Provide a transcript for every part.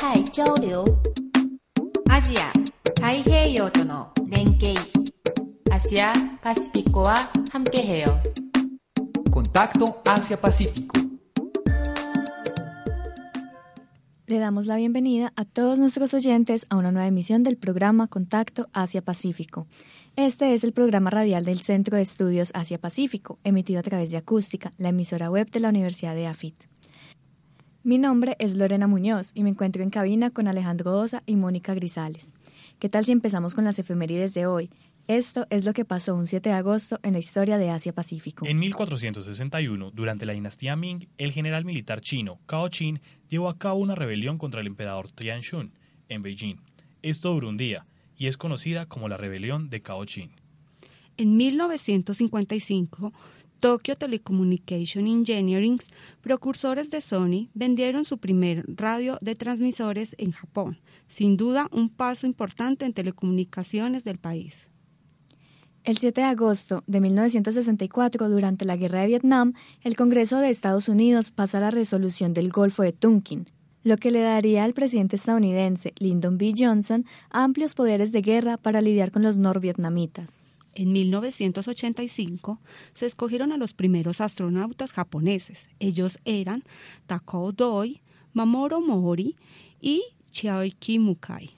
亚太交流，アジア太平洋との連携アシアパシフィコは함께해요 Contacto Asia-Pacífico. Le damos la bienvenida a todos nuestros oyentes a una nueva emisión del programa Contacto Asia-Pacífico. Este es el programa radial del Centro de Estudios Asia-Pacífico, emitido a través de Acústica, la emisora web de la Universidad de AFIT. Mi nombre es Lorena Muñoz y me encuentro en cabina con Alejandro Osa y Mónica Grisales. ¿Qué tal si empezamos con las efemérides de hoy? Esto es lo que pasó un 7 de agosto en la historia de Asia-Pacífico. En 1461, durante la dinastía Ming, el general militar chino Cao Qin llevó a cabo una rebelión contra el emperador Tianshun en Beijing. Esto duró un día y es conocida como la rebelión de Cao Qin. En 1955, Tokyo Telecommunication Engineering, precursores de Sony, vendieron su primer radio de transmisores en Japón, sin duda un paso importante en telecomunicaciones del país. El 7 de agosto de 1964, durante la Guerra de Vietnam, el Congreso de Estados Unidos pasa la resolución del Golfo de Tonkin, lo que le daría al presidente estadounidense Lyndon B. Johnson amplios poderes de guerra para lidiar con los norvietnamitas. En 1985 se escogieron a los primeros astronautas japoneses. Ellos eran Takao Doi, Mamoru Mori y Chiaoki Mukai.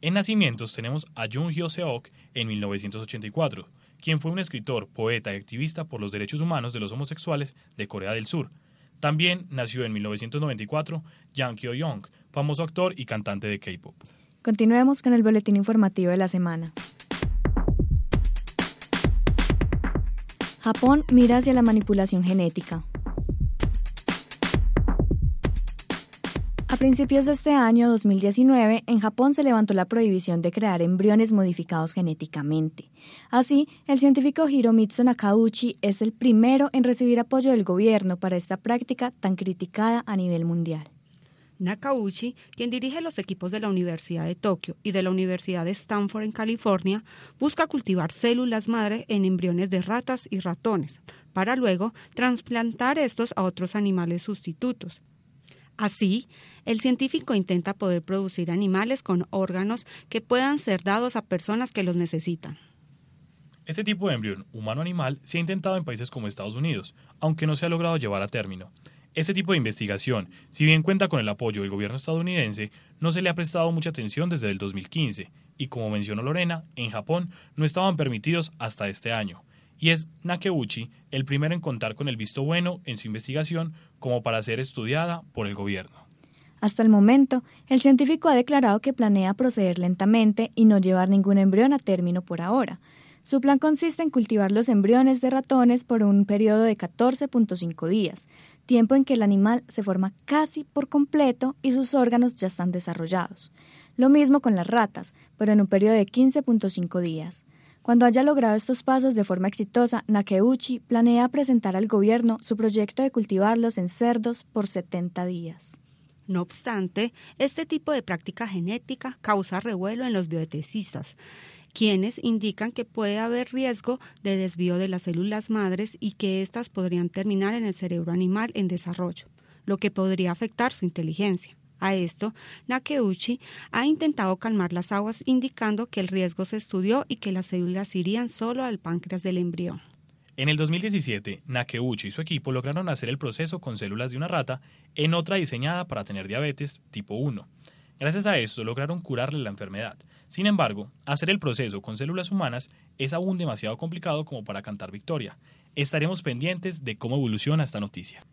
En nacimientos tenemos a Jung Hyo-seok en 1984, quien fue un escritor, poeta y activista por los derechos humanos de los homosexuales de Corea del Sur. También nació en 1994 Yang Kyo-young, famoso actor y cantante de K-pop. Continuemos con el boletín informativo de la semana. Japón mira hacia la manipulación genética. A principios de este año 2019, en Japón se levantó la prohibición de crear embriones modificados genéticamente. Así, el científico Hiromitsu Nakauchi es el primero en recibir apoyo del gobierno para esta práctica tan criticada a nivel mundial. Nakauchi, quien dirige los equipos de la Universidad de Tokio y de la Universidad de Stanford en California, busca cultivar células madre en embriones de ratas y ratones, para luego trasplantar estos a otros animales sustitutos. Así, el científico intenta poder producir animales con órganos que puedan ser dados a personas que los necesitan. Este tipo de embrión humano-animal se ha intentado en países como Estados Unidos, aunque no se ha logrado llevar a término. Este tipo de investigación, si bien cuenta con el apoyo del gobierno estadounidense, no se le ha prestado mucha atención desde el 2015, y como mencionó Lorena, en Japón no estaban permitidos hasta este año. Y es Nakeuchi el primero en contar con el visto bueno en su investigación como para ser estudiada por el gobierno. Hasta el momento, el científico ha declarado que planea proceder lentamente y no llevar ningún embrión a término por ahora. Su plan consiste en cultivar los embriones de ratones por un periodo de 14.5 días, tiempo en que el animal se forma casi por completo y sus órganos ya están desarrollados. Lo mismo con las ratas, pero en un periodo de 15.5 días. Cuando haya logrado estos pasos de forma exitosa, Nakeuchi planea presentar al gobierno su proyecto de cultivarlos en cerdos por 70 días. No obstante, este tipo de práctica genética causa revuelo en los bioetistas, quienes indican que puede haber riesgo de desvío de las células madres y que éstas podrían terminar en el cerebro animal en desarrollo, lo que podría afectar su inteligencia. A esto, Nakeuchi ha intentado calmar las aguas indicando que el riesgo se estudió y que las células irían solo al páncreas del embrión. En el 2017, Nakeuchi y su equipo lograron hacer el proceso con células de una rata en otra diseñada para tener diabetes tipo 1. Gracias a esto lograron curarle la enfermedad. Sin embargo, hacer el proceso con células humanas es aún demasiado complicado como para cantar victoria. Estaremos pendientes de cómo evoluciona esta noticia.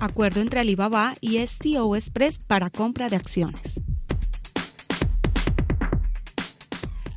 Acuerdo entre Alibaba y STO Express para compra de acciones.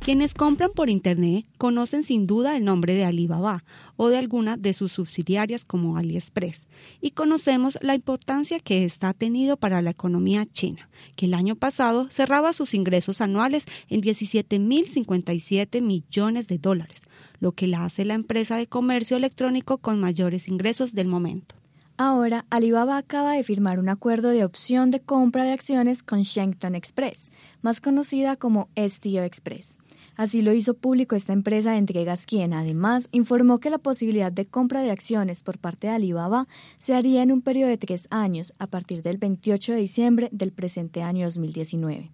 Quienes compran por Internet conocen sin duda el nombre de Alibaba o de alguna de sus subsidiarias como AliExpress y conocemos la importancia que ha tenido para la economía china, que el año pasado cerraba sus ingresos anuales en 17.057 millones de dólares, lo que la hace la empresa de comercio electrónico con mayores ingresos del momento. Ahora, Alibaba acaba de firmar un acuerdo de opción de compra de acciones con Shengton Express, más conocida como STO Express. Así lo hizo público esta empresa de entregas quien además informó que la posibilidad de compra de acciones por parte de Alibaba se haría en un periodo de tres años a partir del 28 de diciembre del presente año 2019.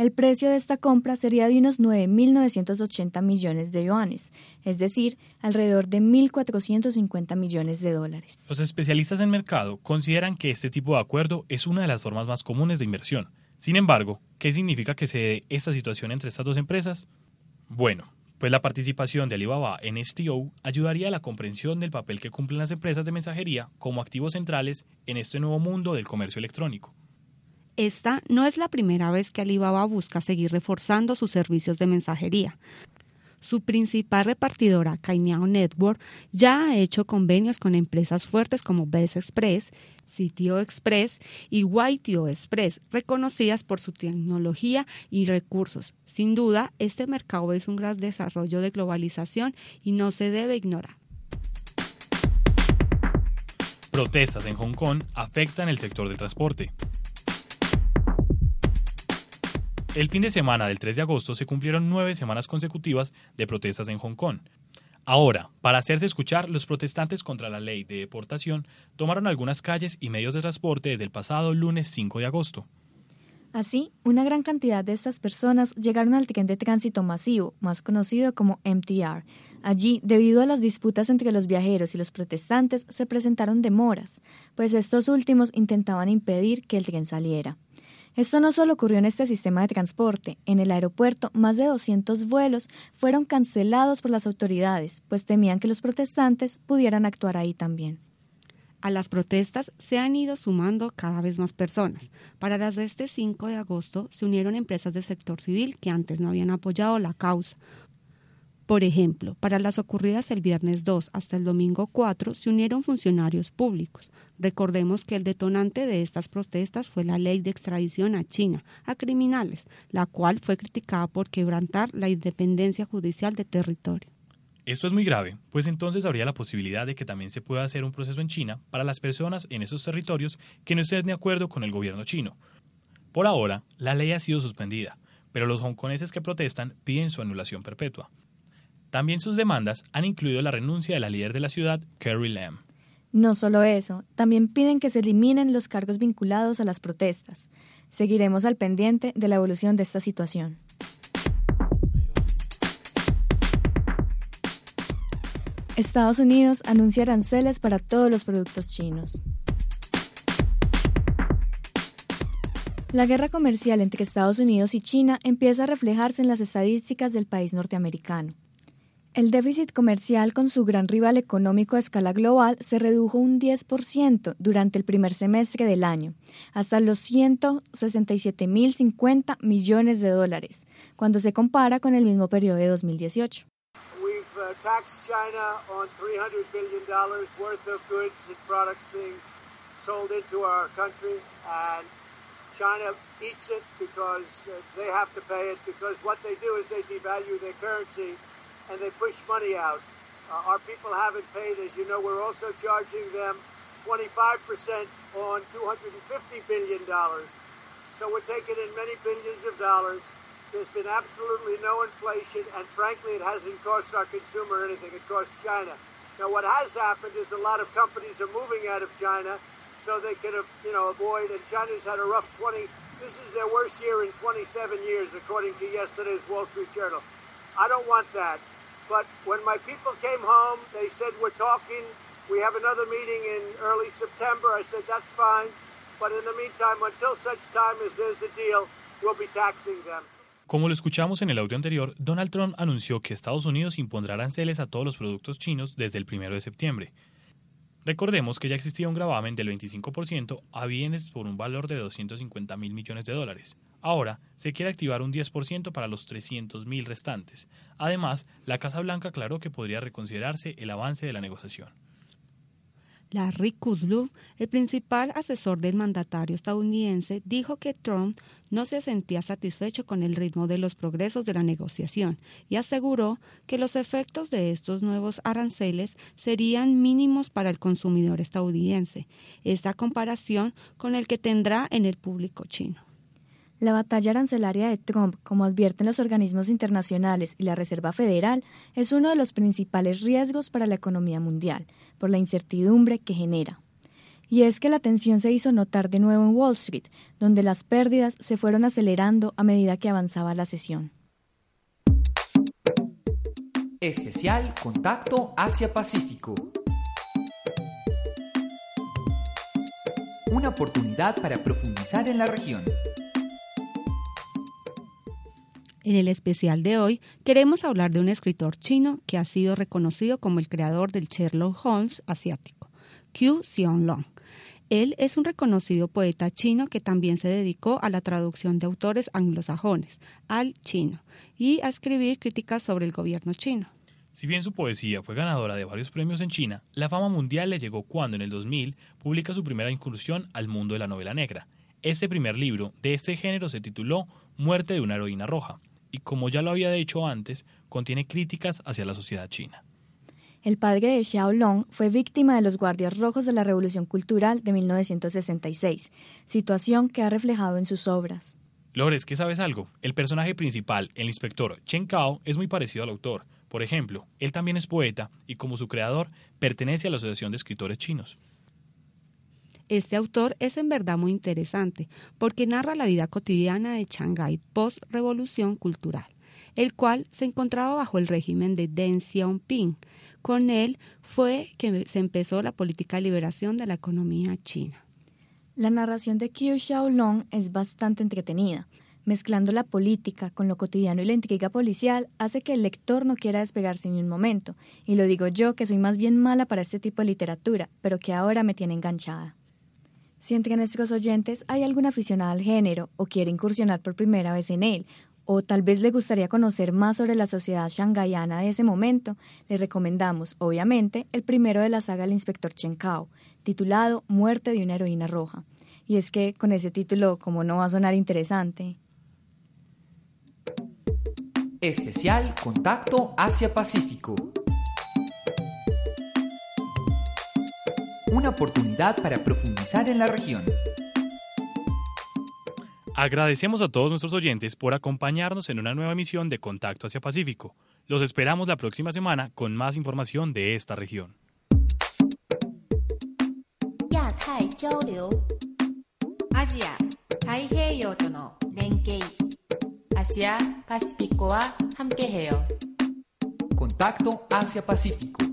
El precio de esta compra sería de unos 9.980 millones de yuanes, es decir, alrededor de 1.450 millones de dólares. Los especialistas en mercado consideran que este tipo de acuerdo es una de las formas más comunes de inversión. Sin embargo, ¿qué significa que se dé esta situación entre estas dos empresas? Bueno, pues la participación de Alibaba en STO ayudaría a la comprensión del papel que cumplen las empresas de mensajería como activos centrales en este nuevo mundo del comercio electrónico. Esta no es la primera vez que Alibaba busca seguir reforzando sus servicios de mensajería. Su principal repartidora, Cainiao Network, ya ha hecho convenios con empresas fuertes como Best Express, Sitio Express y Waitio Express, reconocidas por su tecnología y recursos. Sin duda, este mercado es un gran desarrollo de globalización y no se debe ignorar. Protestas en Hong Kong afectan el sector del transporte. El fin de semana del 3 de agosto se cumplieron nueve semanas consecutivas de protestas en Hong Kong. Ahora, para hacerse escuchar, los protestantes contra la ley de deportación tomaron algunas calles y medios de transporte desde el pasado lunes 5 de agosto. Así, una gran cantidad de estas personas llegaron al tren de tránsito masivo, más conocido como MTR. Allí, debido a las disputas entre los viajeros y los protestantes, se presentaron demoras, pues estos últimos intentaban impedir que el tren saliera. Esto no solo ocurrió en este sistema de transporte. En el aeropuerto, más de 200 vuelos fueron cancelados por las autoridades, pues temían que los protestantes pudieran actuar ahí también. A las protestas se han ido sumando cada vez más personas. Para las de este 5 de agosto se unieron empresas del sector civil que antes no habían apoyado la causa, por ejemplo, para las ocurridas el viernes 2 hasta el domingo 4 se unieron funcionarios públicos. Recordemos que el detonante de estas protestas fue la ley de extradición a China, a criminales, la cual fue criticada por quebrantar la independencia judicial de territorio. Esto es muy grave, pues entonces habría la posibilidad de que también se pueda hacer un proceso en China para las personas en esos territorios que no estén de acuerdo con el gobierno chino. Por ahora, la ley ha sido suspendida, pero los hongkoneses que protestan piden su anulación perpetua. También sus demandas han incluido la renuncia de la líder de la ciudad, Carrie Lam. No solo eso, también piden que se eliminen los cargos vinculados a las protestas. Seguiremos al pendiente de la evolución de esta situación. Estados Unidos anuncia aranceles para todos los productos chinos. La guerra comercial entre Estados Unidos y China empieza a reflejarse en las estadísticas del país norteamericano. El déficit comercial con su gran rival económico a escala global se redujo un 10% durante el primer semestre del año, hasta los 167.050 millones de dólares, cuando se compara con el mismo periodo de 2018. We've uh, taxed China on $300 billion worth of goods and products being sold into our country, and China eats it because uh, they have to pay it, because what they do is they devalue their currency and they push money out. Uh, our people haven't paid. As you know, we're also charging them 25% on $250 billion. So we're taking in many billions of dollars. There's been absolutely no inflation, and frankly, it hasn't cost our consumer anything. It costs China. Now, what has happened is a lot of companies are moving out of China so they can, you know, avoid. And China's had a rough 20. This is their worst year in 27 years, according to yesterday's Wall Street Journal. I don't want that. But when my people came home, they said, We're talking. We have another meeting in early September. I said, That's fine. But in the meantime, until such time as there's a deal, we'll be taxing them. Como lo escuchamos en el audio anterior, Donald Trump anunció que Estados Unidos impondrá aranceles a todos los productos chinos desde el 1 de septiembre. Recordemos que ya existía un gravamen del 25% a bienes por un valor de 250 mil millones de dólares. Ahora se quiere activar un 10% para los 300 mil restantes. Además, la Casa Blanca aclaró que podría reconsiderarse el avance de la negociación. Larry Kudlow, el principal asesor del mandatario estadounidense, dijo que Trump no se sentía satisfecho con el ritmo de los progresos de la negociación y aseguró que los efectos de estos nuevos aranceles serían mínimos para el consumidor estadounidense, esta comparación con el que tendrá en el público chino. La batalla arancelaria de Trump, como advierten los organismos internacionales y la Reserva Federal, es uno de los principales riesgos para la economía mundial, por la incertidumbre que genera. Y es que la tensión se hizo notar de nuevo en Wall Street, donde las pérdidas se fueron acelerando a medida que avanzaba la sesión. Especial Contacto Asia-Pacífico. Una oportunidad para profundizar en la región. En el especial de hoy queremos hablar de un escritor chino que ha sido reconocido como el creador del Sherlock Holmes asiático, Qiu Xiaolong. Él es un reconocido poeta chino que también se dedicó a la traducción de autores anglosajones al chino y a escribir críticas sobre el gobierno chino. Si bien su poesía fue ganadora de varios premios en China, la fama mundial le llegó cuando en el 2000 publica su primera incursión al mundo de la novela negra. Este primer libro de este género se tituló Muerte de una heroína roja y como ya lo había dicho antes, contiene críticas hacia la sociedad china. El padre de Xiaolong fue víctima de los Guardias Rojos de la Revolución Cultural de 1966, situación que ha reflejado en sus obras. Lores, ¿qué sabes algo? El personaje principal, el inspector Chen Cao, es muy parecido al autor. Por ejemplo, él también es poeta y como su creador pertenece a la Asociación de Escritores Chinos. Este autor es en verdad muy interesante porque narra la vida cotidiana de Shanghái post-revolución cultural, el cual se encontraba bajo el régimen de Deng Xiaoping. Con él fue que se empezó la política de liberación de la economía china. La narración de Qiu Xiaolong es bastante entretenida. Mezclando la política con lo cotidiano y la intriga policial hace que el lector no quiera despegarse ni un momento, y lo digo yo que soy más bien mala para este tipo de literatura, pero que ahora me tiene enganchada. Si entre nuestros oyentes hay algún aficionado al género o quiere incursionar por primera vez en él, o tal vez le gustaría conocer más sobre la sociedad shanghaíana de ese momento, le recomendamos, obviamente, el primero de la saga El Inspector Chen Cao, titulado Muerte de una heroína roja. Y es que con ese título, como no va a sonar interesante. Especial Contacto Asia-Pacífico. Una oportunidad para profundizar en la región. Agradecemos a todos nuestros oyentes por acompañarnos en una nueva emisión de Contacto hacia Pacífico. Los esperamos la próxima semana con más información de esta región. Asia. Contacto Asia Pacífico